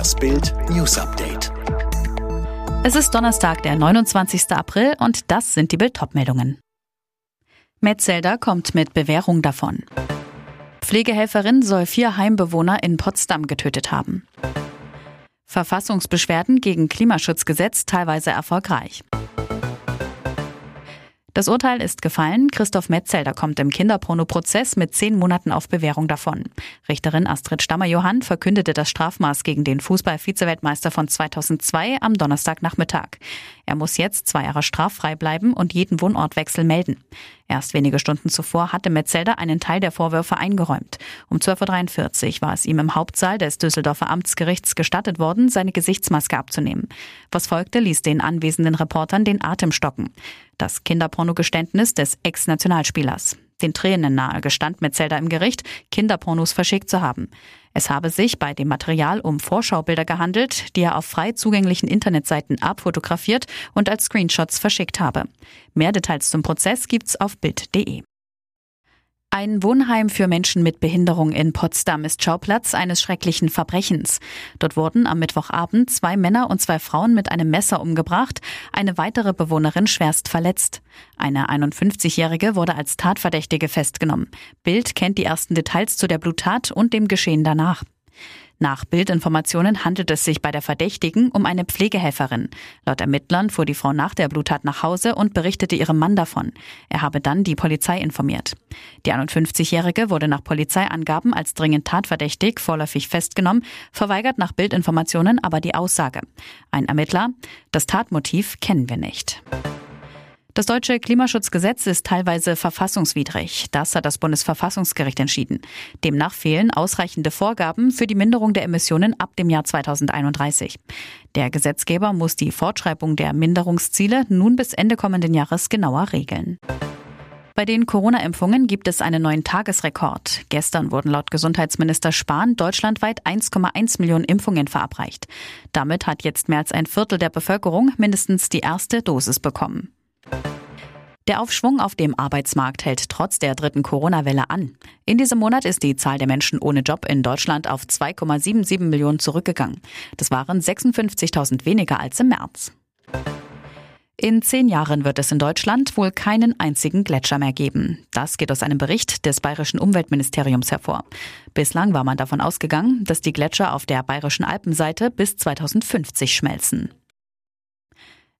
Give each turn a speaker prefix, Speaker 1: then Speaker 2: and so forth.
Speaker 1: Das Bild News Update.
Speaker 2: Es ist Donnerstag, der 29. April und das sind die Bild-Top-Meldungen. Metzelder kommt mit Bewährung davon. Pflegehelferin soll vier Heimbewohner in Potsdam getötet haben. Verfassungsbeschwerden gegen Klimaschutzgesetz teilweise erfolgreich. Das Urteil ist gefallen. Christoph Metzelder kommt im Kinderpornoprozess mit zehn Monaten auf Bewährung davon. Richterin Astrid Stammer-Johann verkündete das Strafmaß gegen den Fußball-Vizeweltmeister von 2002 am Donnerstagnachmittag. Er muss jetzt zwei Jahre straffrei bleiben und jeden Wohnortwechsel melden. Erst wenige Stunden zuvor hatte Metzelder einen Teil der Vorwürfe eingeräumt. Um 12.43 Uhr war es ihm im Hauptsaal des Düsseldorfer Amtsgerichts gestattet worden, seine Gesichtsmaske abzunehmen. Was folgte, ließ den anwesenden Reportern den Atem stocken. Das Kinderpornogeständnis des Ex-Nationalspielers. Den Tränen nahe gestand Metzelder im Gericht, Kinderpornos verschickt zu haben. Es habe sich bei dem Material um Vorschaubilder gehandelt, die er auf frei zugänglichen Internetseiten abfotografiert und als Screenshots verschickt habe. Mehr Details zum Prozess gibt's auf Bild.de. Ein Wohnheim für Menschen mit Behinderung in Potsdam ist Schauplatz eines schrecklichen Verbrechens. Dort wurden am Mittwochabend zwei Männer und zwei Frauen mit einem Messer umgebracht, eine weitere Bewohnerin schwerst verletzt. Eine 51-Jährige wurde als Tatverdächtige festgenommen. Bild kennt die ersten Details zu der Bluttat und dem Geschehen danach. Nach Bildinformationen handelt es sich bei der Verdächtigen um eine Pflegehelferin. Laut Ermittlern fuhr die Frau nach der Bluttat nach Hause und berichtete ihrem Mann davon. Er habe dann die Polizei informiert. Die 51-Jährige wurde nach Polizeiangaben als dringend tatverdächtig vorläufig festgenommen, verweigert nach Bildinformationen aber die Aussage. Ein Ermittler, das Tatmotiv kennen wir nicht. Das deutsche Klimaschutzgesetz ist teilweise verfassungswidrig. Das hat das Bundesverfassungsgericht entschieden. Demnach fehlen ausreichende Vorgaben für die Minderung der Emissionen ab dem Jahr 2031. Der Gesetzgeber muss die Fortschreibung der Minderungsziele nun bis Ende kommenden Jahres genauer regeln. Bei den Corona-Impfungen gibt es einen neuen Tagesrekord. Gestern wurden laut Gesundheitsminister Spahn deutschlandweit 1,1 Millionen Impfungen verabreicht. Damit hat jetzt mehr als ein Viertel der Bevölkerung mindestens die erste Dosis bekommen. Der Aufschwung auf dem Arbeitsmarkt hält trotz der dritten Corona-Welle an. In diesem Monat ist die Zahl der Menschen ohne Job in Deutschland auf 2,77 Millionen zurückgegangen. Das waren 56.000 weniger als im März. In zehn Jahren wird es in Deutschland wohl keinen einzigen Gletscher mehr geben. Das geht aus einem Bericht des Bayerischen Umweltministeriums hervor. Bislang war man davon ausgegangen, dass die Gletscher auf der bayerischen Alpenseite bis 2050 schmelzen.